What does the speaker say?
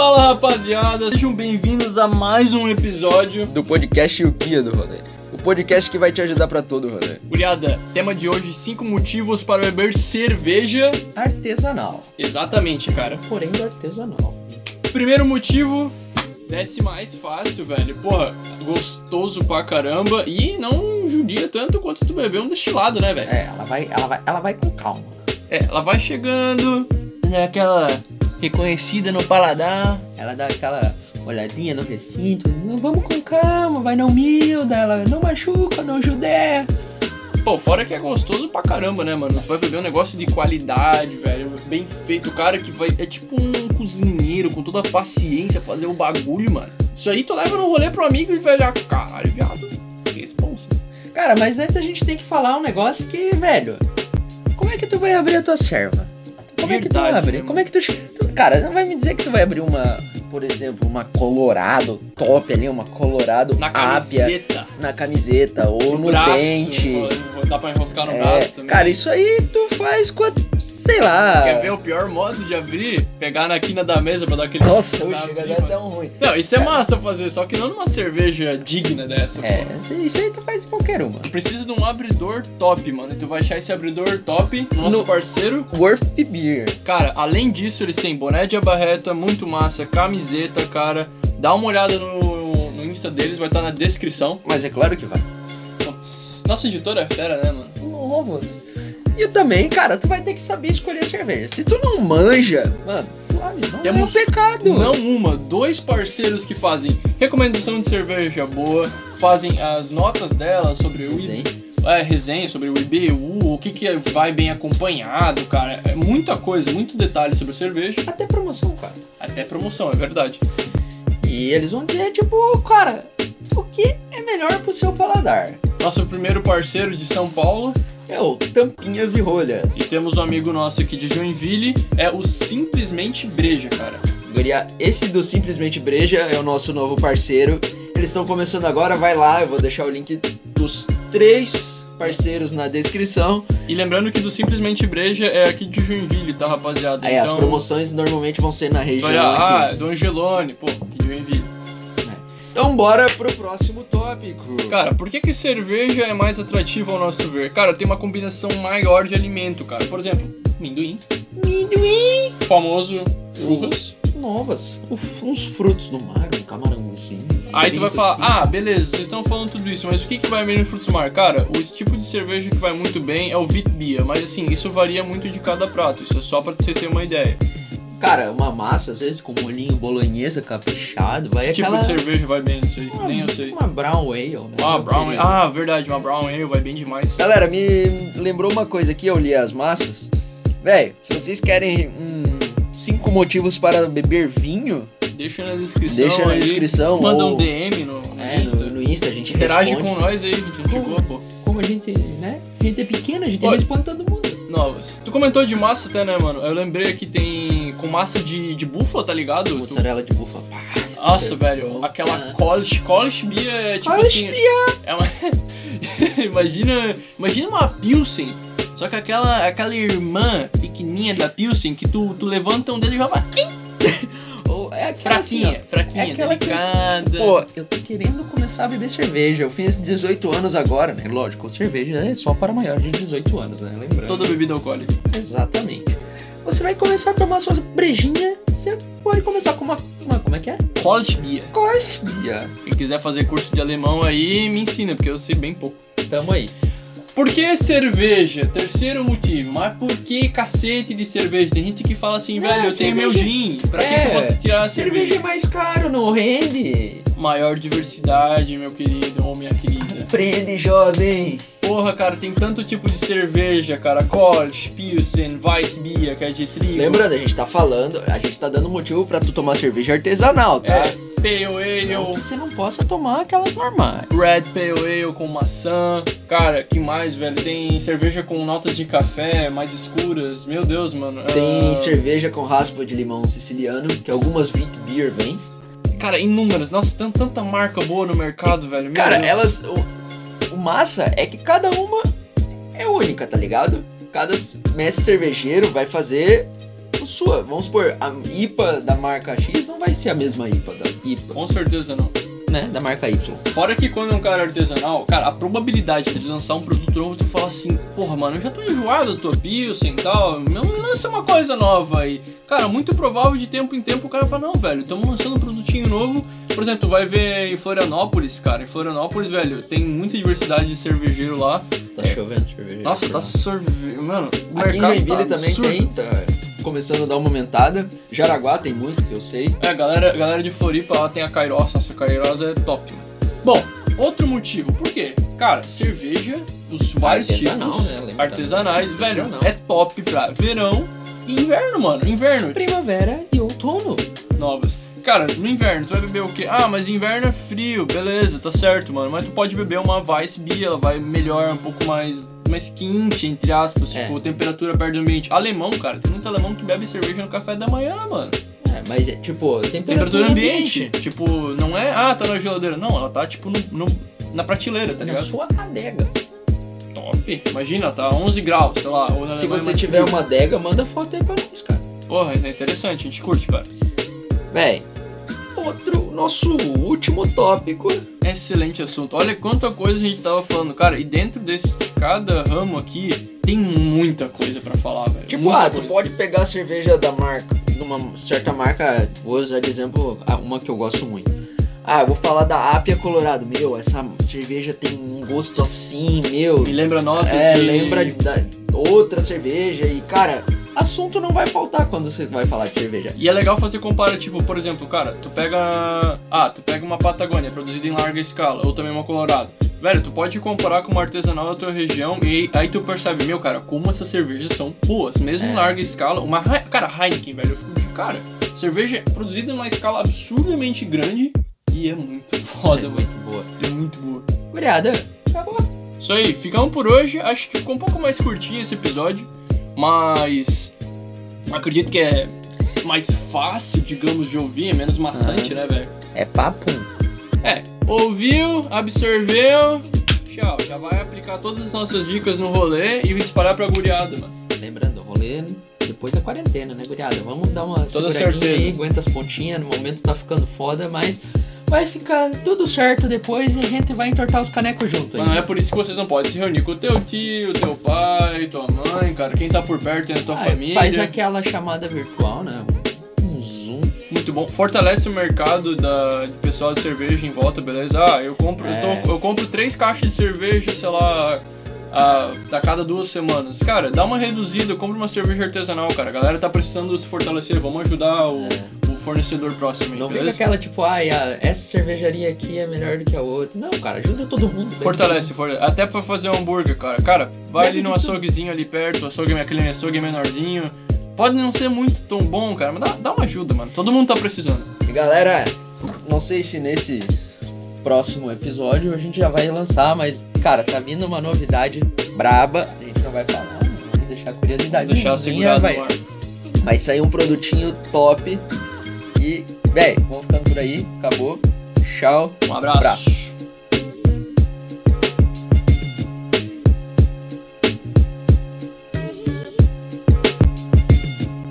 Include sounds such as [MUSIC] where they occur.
Fala rapaziada, sejam bem-vindos a mais um episódio. do podcast O Guia do Rolê. O podcast que vai te ajudar pra todo o rolê. Curiada, tema de hoje: 5 motivos para beber cerveja. Artesanal. Exatamente, cara. Porém do artesanal. Primeiro motivo, desce mais fácil, velho. Porra, gostoso pra caramba e não judia tanto quanto tu beber um destilado, né, velho? É, ela vai, ela vai, ela vai com calma. É, ela vai chegando, É aquela reconhecida no paladar. Ela dá aquela olhadinha no recinto. "Não, Vamos com calma, vai na humilda. Ela não machuca, não judeia. Pô, fora que é gostoso pra caramba, né, mano? Tu vai beber um negócio de qualidade, velho, bem feito. O cara que vai. É tipo um cozinheiro com toda a paciência fazer o bagulho, mano. Isso aí tu leva no rolê pro amigo e olhar, caralho, viado. Responsa. Cara, mas antes a gente tem que falar um negócio que, velho. Como é que tu vai abrir a tua serva? Como é que tu abre? né, Como é que tu, tu- Cara, não vai me dizer que tu vai abrir uma, por exemplo, uma Colorado top ali, uma Colorado Na ápia camiseta. na camiseta ou no, braço. dente. Dá pra enroscar no É, braço também. cara, isso aí tu faz com a, sei lá. Quer ver o pior modo de abrir? Pegar na quina da mesa pra dar aquele. Nossa, chega abrir, até tão ruim. Não, isso é Cara. massa fazer, só que não numa cerveja digna dessa. É, pô. isso- aí tu faz em qualquer uma. Tu precisa de um abridor top, mano. E tu vai achar esse abridor top no nosso No- parceiro. Worth Beer. Cara, além disso, eles têm boné de abarreta, muito massa, camiseta, cara. Dá uma olhada no, no Insta deles, vai estar na descrição. Mas é claro que vai. Nossa editora é fera, né, mano? Novos. E também, cara, tu vai ter que saber escolher cerveja. Se tu não manja, mano, suave, não Temos é um pecado. Não uma, dois parceiros que fazem recomendação de cerveja boa, fazem as notas dela sobre o Resenha. É, resenha sobre o IBU, o que, que vai bem acompanhado, cara. É muita coisa, muito detalhe sobre cerveja. Até promoção, cara. Até promoção, é verdade. E eles vão dizer, tipo, cara, o que é melhor pro seu paladar? Nosso primeiro parceiro de São Paulo, É o Tampinhas e Rolhas. e temos um amigo nosso aqui de Joinville, é o Simplesmente Breja, cara. Esse do Simplesmente Breja é o nosso novo parceiro. Eles estão começando agora, vai lá, eu vou deixar o link dos três parceiros na descrição. E lembrando que do Simplesmente Breja é aqui de Joinville, tá, rapaziada? Aí as promoções normalmente vão ser na região Olha, ah, aqui. do Angelone, pô, aqui de Joinville. Então bora pro próximo tópico. Cara, por que que cerveja é mais atrativa ao nosso ver? Cara, tem uma combinação maior de alimento, cara. Por exemplo, amendoim, Amendoim. famoso churras. Novas. Uf, uns frutos do mar, um camarãozinho. Aí tu vai falar, fresquinho. ah, beleza, vocês estão falando tudo isso, mas o que que vai bem no frutos do mar? Cara, o tipo de cerveja que vai muito bem é o Vitbia, mas assim, isso varia muito de cada prato, isso é só pra você ter uma ideia. Cara, uma massa, às vezes, com molinho bolonhesa caprichado, vai Que tipo aquela... de cerveja vai bem nisso aí? Uma, Nem eu sei. Uma brown ale, né? Ah, brown ale. Ah, verdade, uma brown ale vai bem demais. Galera, me lembrou uma coisa aqui, eu li as massas. Véi, se vocês querem um, cinco motivos para beber vinho, Deixa na descrição. Deixa na aí, descrição, Manda ou- um DM no, no é, Insta. no, no Insta a gente Interage responde. com nós aí, a gente não chegou, pô. Como a gente, né? A gente é pequeno, a gente Oi. responde todo mundo. Novas. Tu comentou de massa até, né, mano? Eu lembrei que tem com massa de, de búfala, tá ligado? Mussarela de búfala. Pá, Nossa, velho, bom, aquela. Polish, Polish Beer é tipo Polish assim. É uma. [LAUGHS] imagina. Imagina uma Pilsen. Só que aquela, aquela irmã pequenininha da Pilsen que tu, tu levanta um dedo e já vai. [LAUGHS] É aquela Fraquinha, assim, fraquinha, é aquela que- delicada. Pô, eu tô querendo começar a beber cerveja. Eu fiz 18 anos agora, né? Lógico, cerveja é só para maior de 18 anos, né? Lembrando. Toda bebida alcoólica. Exatamente. Você vai começar a tomar sua brejinha, você pode começar com uma, uma como é que é? Beer. Cosbia. Quem quiser fazer curso de alemão aí, me ensina, porque eu sei bem pouco. Tamo aí. Por que cerveja? Terceiro motivo. Mas por que cacete de cerveja? Tem gente que fala assim, Não, velho, eu tenho meu cerveja- gin. Pra que É, que eu vou tirar a Cerveja cerveja? é mais caro, não rende. Maior diversidade, meu querido ou minha querida. Prende, jovem. Porra, cara, tem tanto tipo de cerveja, cara. Kolsch, Pilsen, Weissbier, que é de trigo. Lembrando, a gente tá falando, a gente tá dando motivo pra tu tomar cerveja artesanal, tá? É, Pale Ale, Não que você não possa tomar aquelas normais. Red Pale Ale com maçã. Cara, que mais, velho? Tem cerveja com notas de café mais escuras. Meu Deus, mano. Tem Ah, cerveja com raspa de limão siciliano, que algumas Vit Beer vem. Cara, inúmeras. Nossa, tem tanta marca boa no mercado, velho. Meu Cara, Deus. elas. O, o massa é que cada uma é única, tá ligado? Cada mestre cervejeiro vai fazer a sua. Vamos supor, a IPA da marca X não vai ser a mesma IPA da IPA, Com certeza não. né? Da marca Y. Fora que quando é um cara artesanal, cara, a probabilidade dele lançar um produto novo, tu fala assim, porra, mano, eu já tô enjoado tua Pilsen e tal, me lança uma coisa nova aí. Cara, muito provável de tempo em tempo o cara fala, não, velho, estamos lançando um produtinho novo. Por exemplo, tu vai ver em Florianópolis, cara, em Florianópolis, velho, tem muita diversidade de cervejeiro lá. Tá chovendo cerveja. Nossa, tá sorvendo, mano, o Aqui em mercado Joinville tá também absurdo. tem, tá começando a dar uma aumentada. Jaraguá tem muito, que eu sei. É, galera, galera de Floripa lá tem a Kairos, nossa, a Kairos é top. mano. Bom, outro motivo, por quê? Cara, cerveja, os vários Artesanal, tipos, né? Lembra artesanais, também. velho, Artesanal. é top pra verão e inverno, mano, inverno, tipo, Primavera e outono. novas. Cara, no inverno, tu vai beber o quê? Ah, mas inverno é frio, beleza, tá certo, mano, mas tu pode beber uma Beer, ela vai melhor, um pouco mais, mais quente, entre aspas, É. tipo, temperatura perto do ambiente. Alemão, cara, tem muito alemão que bebe cerveja no café da manhã, mano. É, mas é tipo, temperatura, Temperatura ambiente. Tipo, não é, ah, tá na geladeira. Não, ela tá, tipo, no, no- na prateleira, tá Na ligado? sua adega. Top. Imagina, tá 11 graus, sei lá. Na Se você tiver frio. uma adega, manda foto aí pra nós, cara. Porra, é interessante, a gente curte, cara. Véi, outro, nosso último tópico. Excelente assunto. Olha quanta coisa a gente tava falando, cara. E dentro desse, de cada ramo aqui, tem muita coisa pra falar, velho. Tipo, Muita ah, tu coisa. pode pegar a cerveja da marca, de uma certa marca, vou usar de exemplo ah, uma que eu gosto muito. Ah, eu vou falar da Apia Colorado. Meu, essa cerveja tem um gosto assim, meu. Me lembra notas É, de... lembra da outra cerveja e, cara, assunto não vai faltar quando você vai falar de cerveja. E é legal fazer comparativo, por exemplo, cara, tu pega. Ah, tu pega uma Patagônia produzida em larga escala, ou também uma Colorado. Velho, tu pode comparar com uma artesanal da tua região e aí tu percebe, meu, cara, como essas cervejas são boas, mesmo em É. larga escala. Uma. Cara, Heineken, velho, eu fico de cara. Cerveja produzida em uma escala absurdamente grande e é muito [LAUGHS] foda, é mano. muito boa. É muito boa. Curiada, acabou. Isso aí, ficamos por hoje. Acho que ficou um pouco mais curtinho esse episódio, mas acredito que é mais fácil, digamos, de ouvir, é menos maçante, né, velho? É papo. É, ouviu, absorveu, tchau. Já vai aplicar todas as nossas dicas no rolê e espalhar pra guriada, mano. Lembrando, rolê depois da quarentena, né, guriada? Vamos dar uma Toda seguradinha certeza. aí, aguenta as pontinhas, no momento tá ficando foda, mas vai ficar tudo certo depois e a gente vai entortar os canecos junto aí. Mas não é por isso que vocês não podem se reunir com o teu tio, teu pai, tua mãe, cara. Quem tá por perto é a tua Ah, família. Faz aquela chamada virtual, né? Um zoom. Muito bom. Fortalece o mercado da, de pessoal de cerveja em volta, beleza? Ah, eu compro, eu, É. tô- eu compro três caixas de cerveja, sei lá, a, a cada duas semanas. Cara, dá uma reduzida, compra uma cerveja artesanal, cara. A galera tá precisando se fortalecer, vamos ajudar o, o fornecedor próximo. Não fica beleza? aquela tipo, ai, a- essa cervejaria aqui é melhor do que a outra. Não, cara, ajuda todo mundo. Fortalece, fortalece. Até pra fazer um hambúrguer, cara. Cara, vai ali no de tudo. açouguezinho ali perto, açougue, aquele açougue menorzinho. Pode não ser muito tão bom, cara, mas dá, dá uma ajuda, mano. Todo mundo tá precisando. E galera, não sei se nesse próximo episódio a gente já vai lançar, mas, cara, tá vindo uma novidade braba. A gente não vai falar, vamos deixar a curiosidade. Vamos deixar segurado vai, vai sair um produtinho top. Véi, vamos ficando por aí. Acabou. Tchau. Um abraço. Abraço.